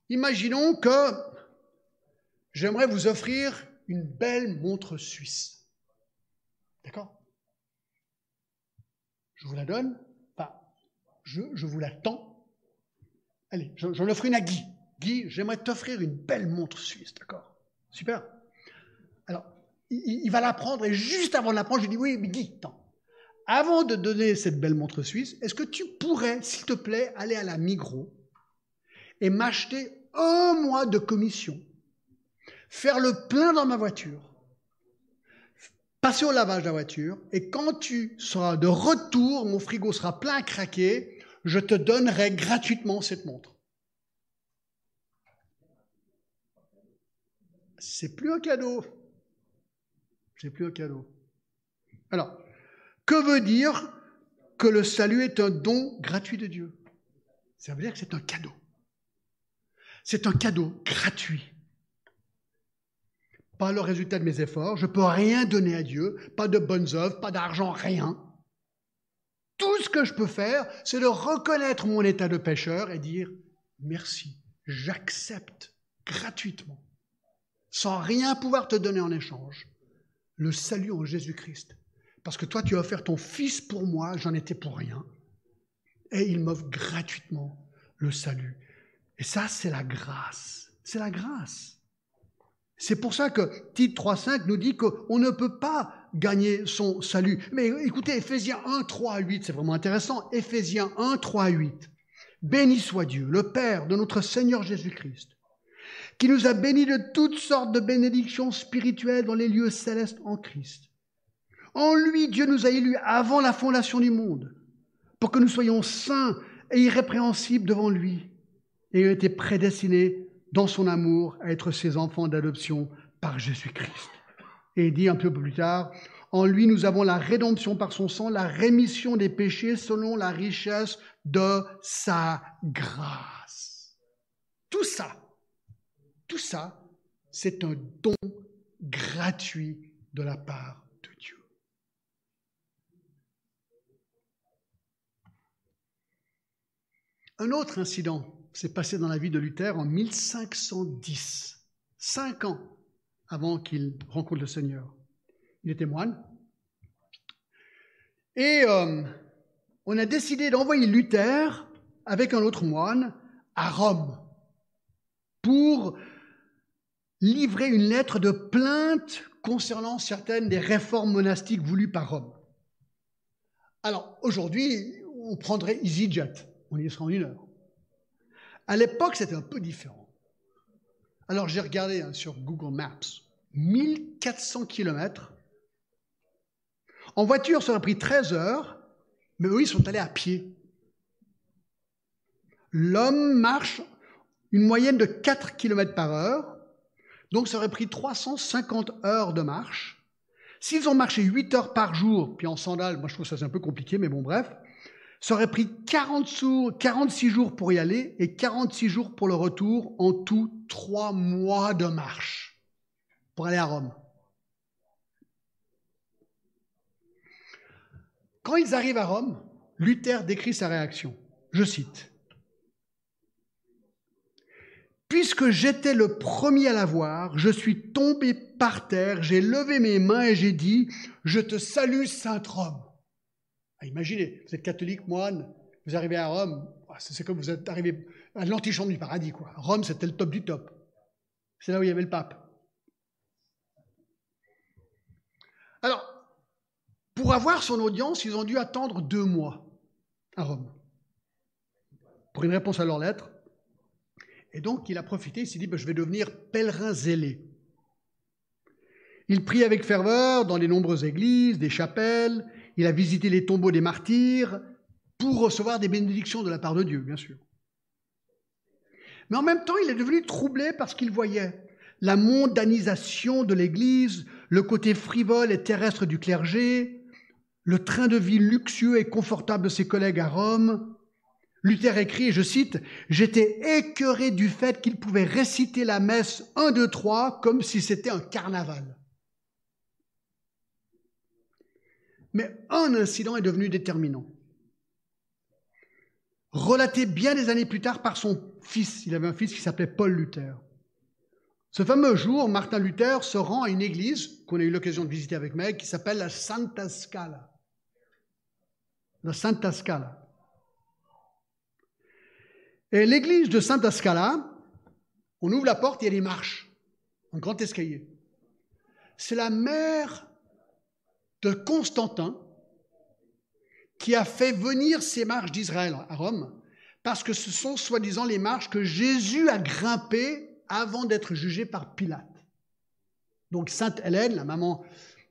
imaginons que j'aimerais vous offrir une belle montre suisse. D'accord? Je vous la donne, enfin, je, je vous la tends Allez, j'en offre une à Guy. Guy, j'aimerais t'offrir une belle montre suisse, d'accord? Super. Alors, il, va la prendre et juste avant de la prendre, je lui dis oui, mais Guy, attends. Avant de donner cette belle montre suisse, est-ce que tu pourrais, s'il te plaît, aller à la Migros et m'acheter un mois de commission, faire le plein dans ma voiture, passer au lavage de la voiture, et quand tu seras de retour, mon frigo sera plein à craquer, je te donnerai gratuitement cette montre. C'est plus un cadeau. C'est plus un cadeau. Alors, que veut dire que le salut est un don gratuit de Dieu? Ça veut dire que c'est un cadeau. C'est un cadeau gratuit. Pas le résultat de mes efforts, je ne peux rien donner à Dieu, pas de bonnes œuvres, pas d'argent, rien. Tout ce que je peux faire, c'est de reconnaître mon état de pécheur et dire merci, j'accepte gratuitement, sans rien pouvoir te donner en échange, le salut en Jésus-Christ. Parce que toi, tu as offert ton Fils pour moi, j'en étais pour rien. Et il m'offre gratuitement le salut. Et ça, c'est la grâce. C'est la grâce. C'est pour ça que Tite 3.5 nous dit qu'on ne peut pas gagner son salut. Mais écoutez, Ephésiens 1, 3 à 8, c'est vraiment intéressant. Ephésiens 1, 3 à 8. Béni soit Dieu, le Père de notre Seigneur Jésus-Christ, qui nous a bénis de toutes sortes de bénédictions spirituelles dans les lieux célestes en Christ. En lui, Dieu nous a élus avant la fondation du monde, pour que nous soyons saints et irrépréhensibles devant lui, et ayant été prédestinés dans son amour à être ses enfants d'adoption par Jésus-Christ. Et il dit un peu plus tard, en lui nous avons la rédemption par son sang, la rémission des péchés selon la richesse de sa grâce. Tout ça, tout ça, c'est un don gratuit de la part de Dieu. Un autre incident s'est passé dans la vie de Luther en 1510, cinq ans avant qu'il rencontre le Seigneur. Il était moine. Et euh, on a décidé d'envoyer Luther avec un autre moine à Rome pour livré une lettre de plainte concernant certaines des réformes monastiques voulues par Rome. Alors aujourd'hui, on prendrait EasyJet, on y sera en une heure. À l'époque, c'était un peu différent. Alors j'ai regardé hein, sur Google Maps, 1400 km. En voiture, ça aurait pris 13 heures, mais eux, ils sont allés à pied. L'homme marche une moyenne de 4 km par heure, donc ça aurait pris 350 heures de marche. S'ils ont marché 8 heures par jour, puis en sandales, moi je trouve ça c'est un peu compliqué, mais bon bref, ça aurait pris 40 46 jours pour y aller et 46 jours pour le retour, en tout 3 mois de marche pour aller à Rome. Quand ils arrivent à Rome, Luther décrit sa réaction. Je cite. Puisque j'étais le premier à la voir, je suis tombé par terre, j'ai levé mes mains et j'ai dit, je te salue, Saint Rome. Imaginez, vous êtes catholique, moine, vous arrivez à Rome, ah, c'est comme vous êtes arrivé à l'antichambre du paradis. Quoi. Rome, c'était le top du top. C'est là où il y avait le pape. Alors, pour avoir son audience, ils ont dû attendre deux mois à Rome pour une réponse à leur lettre. Et donc, il a profité, il s'est dit, ben, je vais devenir pèlerin zélé. Il prie avec ferveur dans les nombreuses églises, des chapelles, il a visité les tombeaux des martyrs pour recevoir des bénédictions de la part de Dieu, bien sûr. Mais en même temps, il est devenu troublé parce qu'il voyait la mondanisation de l'Église, le côté frivole et terrestre du clergé, le train de vie luxueux et confortable de ses collègues à Rome, Luther écrit, je cite, J'étais écœuré du fait qu'il pouvait réciter la messe 1, 2, 3 comme si c'était un carnaval. Mais un incident est devenu déterminant. Relaté bien des années plus tard par son fils, il avait un fils qui s'appelait Paul Luther. Ce fameux jour, Martin Luther se rend à une église qu'on a eu l'occasion de visiter avec Meg qui s'appelle la Santa Scala. La Santa Scala. Et l'église de Santa Scala, on ouvre la porte, il y a des marches, un grand escalier. C'est la mère Constantin qui a fait venir ces marches d'Israël à Rome, parce que ce sont soi-disant les marches que Jésus a grimpées avant d'être jugé par Pilate. Donc Sainte Hélène, la maman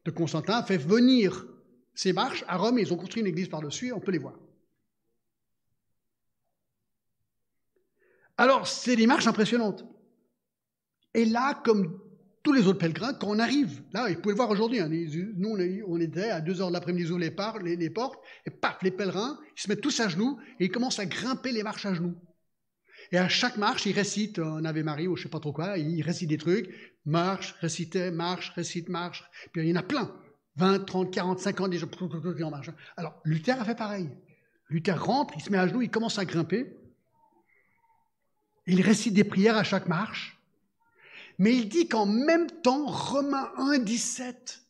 de Constantin, a fait venir ces marches à Rome et ils ont construit une église par-dessus, on peut les voir. Alors, c'est des marches impressionnantes. Et là, comme tous les autres pèlerins, quand on arrive, là, vous pouvez le voir aujourd'hui, hein, nous, on était à 2 heures de l'après-midi, ils ouvrent les, portes, et paf, les pèlerins, ils se mettent tous à genoux, et ils commencent à grimper les marches à genoux. Et à chaque marche, ils récitent un Ave Marie ou je sais pas trop quoi, ils récitent des trucs, marche, réciter, marche, récite, marche. Puis il y en a plein. 20, 30, 40, 50, des gens en marche. Alors, Luther a fait pareil. Luther rentre, il se met à genoux, il commence à grimper. Il récite des prières à chaque marche. Mais il dit qu'en même temps, Romains 1, 17,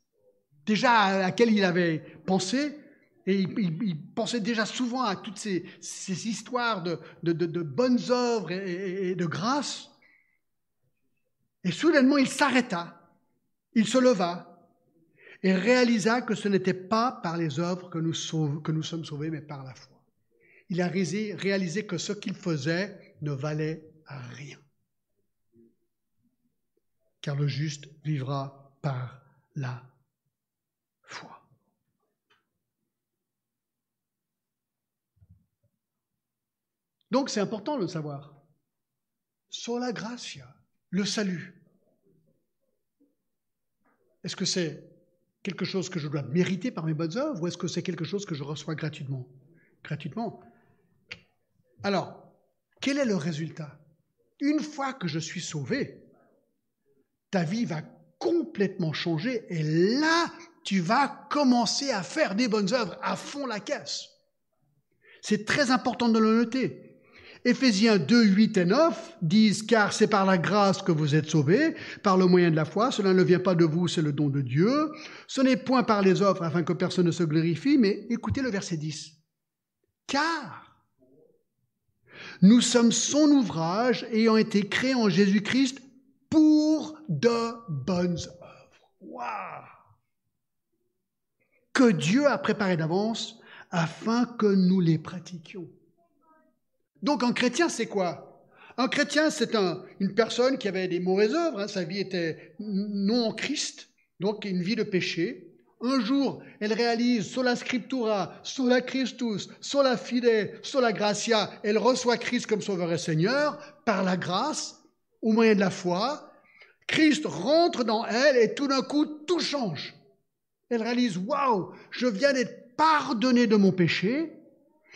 déjà à laquelle il avait pensé, et il, pensait déjà souvent à toutes ces, histoires de, bonnes œuvres et, de grâce. Et soudainement, il s'arrêta, il se leva et réalisa que ce n'était pas par les œuvres que nous, que nous sommes sauvés, mais par la foi. Il a réalisé que ce qu'il faisait ne valait rien. Car le juste vivra par la foi. Donc c'est important de le savoir. Sola gratia, le salut. Est-ce que c'est quelque chose que je dois mériter par mes bonnes œuvres ou est-ce que c'est quelque chose que je reçois gratuitement? Gratuitement. Alors, quel est le résultat? Une fois que je suis sauvé, ta vie va complètement changer et là, tu vas commencer à faire des bonnes œuvres à fond la caisse. C'est très important de le noter. Éphésiens 2, 8 et 9 disent Car c'est par la grâce que vous êtes sauvés, par le moyen de la foi, cela ne vient pas de vous, c'est le don de Dieu. Ce n'est point par les offres afin que personne ne se glorifie, mais écoutez le verset 10. Car nous sommes son ouvrage ayant été créés en Jésus-Christ de bonnes œuvres. Waouh Que Dieu a préparé d'avance afin que nous les pratiquions. Donc un chrétien, c'est quoi? Un chrétien, c'est un, une personne qui avait des mauvaises œuvres, hein. sa vie était non en Christ, donc une vie de péché. Un jour, elle réalise sola scriptura, sola Christus, sola fide, sola gratia. Elle reçoit Christ comme sauveur et Seigneur par la grâce, au moyen de la foi. Christ rentre dans elle et tout d'un coup, tout change. Elle réalise, waouh, je viens d'être pardonné de mon péché.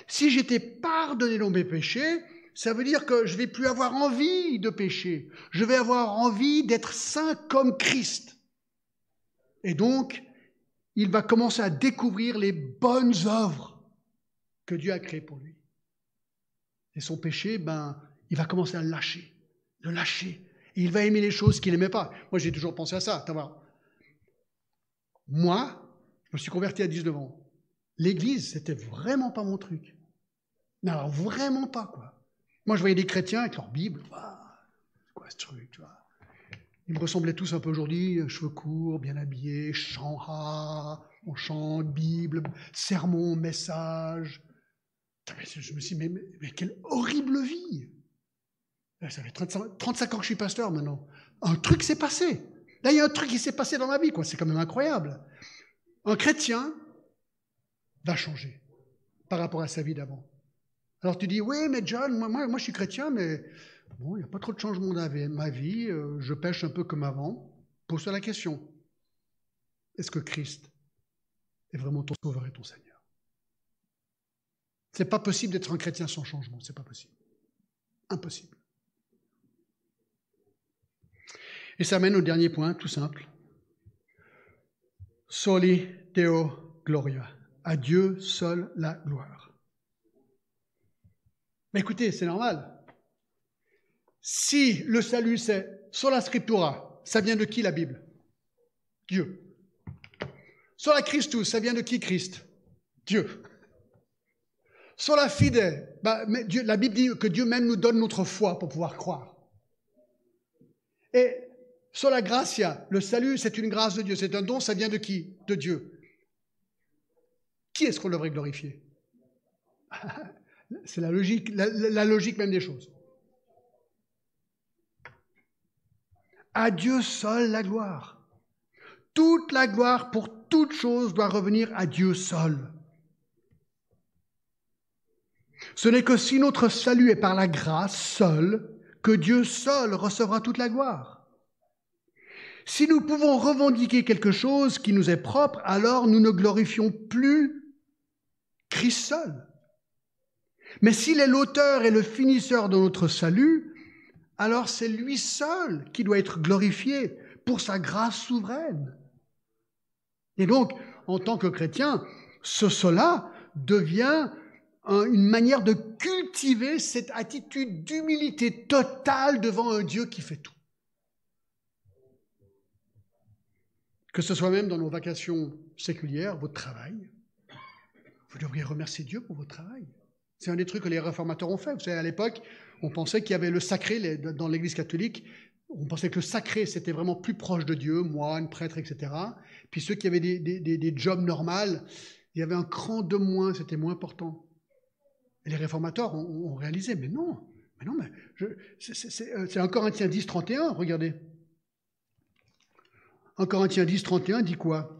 Si j'étais pardonné de mes péchés, ça veut dire que je vais plus avoir envie de pécher. Je vais avoir envie d'être saint comme Christ. Et donc, il va commencer à découvrir les bonnes œuvres que Dieu a créées pour lui. Et son péché, ben, il va commencer à le lâcher, le lâcher. Il va aimer les choses qu'il n'aimait pas. Moi, j'ai toujours pensé à ça. Moi, je me suis converti à 19 ans. L'église, c'était vraiment pas mon truc. Alors, vraiment pas, quoi. Moi, je voyais des chrétiens avec leur Bible. c'est quoi ce truc, tu vois ils me ressemblaient tous un peu aujourd'hui, cheveux courts, bien habillés, chant, ah, on chante, Bible, sermon, message. Je me suis dit, mais, quelle horrible vie Ça fait 35, 35, ans que je suis pasteur maintenant. Un truc s'est passé. Là, il y a un truc qui s'est passé dans ma vie, quoi. C'est quand même incroyable. Un chrétien va changer par rapport à sa vie d'avant. Alors tu dis, oui, mais John, moi, moi, moi je suis chrétien, mais Bon, il n'y a pas trop de changement dans ma vie, euh, je pêche un peu comme avant. Pose-toi la question. Est-ce que Christ est vraiment ton sauveur et ton Seigneur? C'est pas possible d'être un chrétien sans changement, c'est pas possible. Impossible. Et ça mène au dernier point, tout simple. Soli Deo Gloria. À Dieu seul la gloire. Mais écoutez, c'est normal. Si le salut c'est sola scriptura, ça vient de qui la Bible? Dieu. Sola Christus, ça vient de qui Christ? Dieu. Sola fide, bah, la Bible dit que Dieu même nous donne notre foi pour pouvoir croire. Et sola gratia, le salut c'est une grâce de Dieu, c'est un don, ça vient de qui? De Dieu. Qui est-ce qu'on devrait glorifier? C'est la logique, la logique même des choses. À Dieu seul la gloire. Toute la gloire pour toute chose doit revenir à Dieu seul. Ce n'est que si notre salut est par la grâce seule que Dieu seul recevra toute la gloire. Si nous pouvons revendiquer quelque chose qui nous est propre, alors nous ne glorifions plus Christ seul. Mais s'il est l'auteur et le finisseur de notre salut, alors c'est lui seul qui doit être glorifié pour sa grâce souveraine. Et donc, en tant que chrétien, ce cela devient une manière de cultiver cette attitude d'humilité totale devant un Dieu qui fait tout. Que ce soit même dans nos vacations séculières, votre travail, vous devriez remercier Dieu pour votre travail. C'est un des trucs que les réformateurs ont fait. Vous savez, à l'époque, on pensait qu'il y avait le sacré dans l'Église catholique. On pensait que le sacré, c'était vraiment plus proche de Dieu, moine, prêtre, etc. Puis ceux qui avaient des, jobs normaux, il y avait un cran de moins, c'était moins important. Et les réformateurs ont, réalisé, mais non, mais non, mais c'est 1 Corinthiens 10, 31, regardez. 1 Corinthiens 10, 31 dit quoi?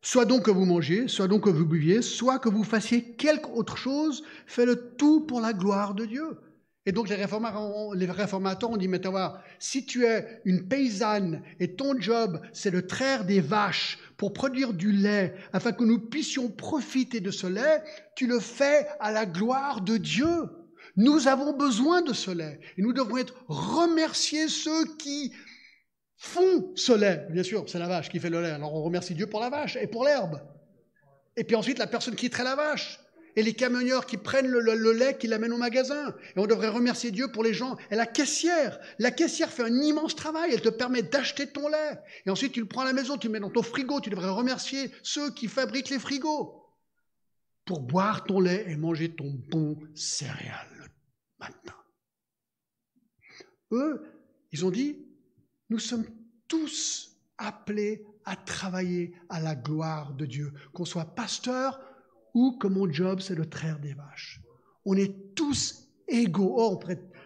Soit donc que vous mangiez, soit donc que vous buviez, soit que vous fassiez quelque autre chose, faites-le tout pour la gloire de Dieu. Et donc les réformateurs, les réformateurs ont dit, mais voir, si tu es une paysanne et ton job c'est de traire des vaches pour produire du lait afin que nous puissions profiter de ce lait, tu le fais à la gloire de Dieu. Nous avons besoin de ce lait et nous devons être remercier ceux qui font ce lait. Bien sûr, c'est la vache qui fait le lait. Alors on remercie Dieu pour la vache et pour l'herbe. Et puis ensuite, la personne qui traite la vache. Et les camionneurs qui prennent le, lait, qui l'amènent au magasin. Et on devrait remercier Dieu pour les gens. Et la caissière, la caissière fait un immense travail. Elle te permet d'acheter ton lait. Et ensuite, tu le prends à la maison, tu le mets dans ton frigo. Tu devrais remercier ceux qui fabriquent les frigos pour boire ton lait et manger ton bon céréal matin. Eux, Ils ont dit, nous sommes tous appelés à travailler à la gloire de Dieu, qu'on soit pasteur ou que mon job c'est de traire des vaches. On est tous égaux. Oh,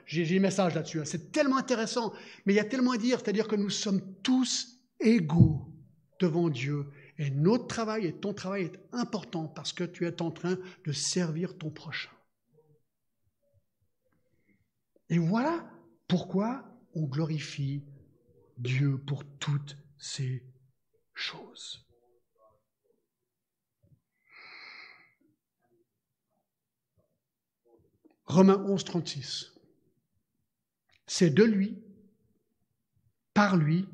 j'ai un message là-dessus, hein. c'est tellement intéressant, mais il y a tellement à dire, c'est-à-dire que nous sommes tous égaux devant Dieu. Et notre travail et ton travail est important parce que tu es en train de servir ton prochain. Et voilà pourquoi on glorifie Dieu pour toutes ces choses. Romains 11, 36. C'est de lui, par lui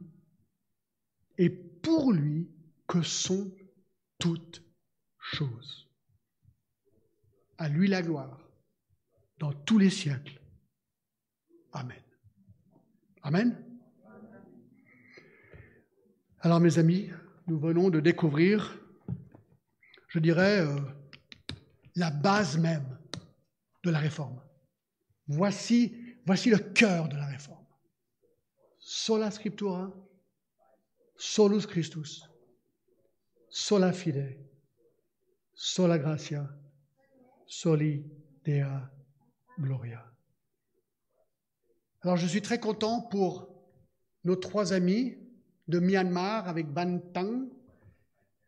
et pour lui que sont toutes choses. À lui la gloire dans tous les siècles. Amen. Amen. Alors mes amis, nous venons de découvrir, je dirais, euh, la base même de la réforme. Voici, voici le cœur de la réforme. Sola scriptura, solus Christus, sola fide, sola gratia, soli Dea gloria. Alors je suis très content pour nos trois amis de Myanmar avec Ban Tang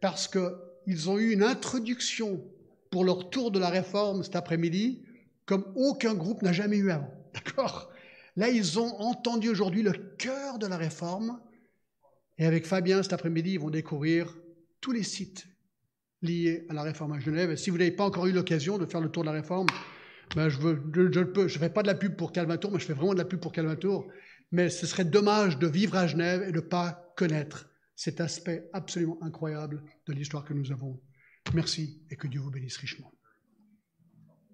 parce qu'ils ont eu une introduction pour leur tour de la réforme cet après-midi comme aucun groupe n'a jamais eu avant. D'accord? Là, ils ont entendu aujourd'hui le cœur de la réforme. Et avec Fabien, cet après-midi, ils vont découvrir tous les sites liés à la réforme à Genève. Et si vous n'avez pas encore eu l'occasion de faire le tour de la réforme, ben je ne fais pas de la pub pour Calvin Tour, mais je fais vraiment de la pub pour Calvin Tour. Mais ce serait dommage de vivre à Genève et de ne pas connaître cet aspect absolument incroyable de l'histoire que nous avons. Merci et que Dieu vous bénisse richement.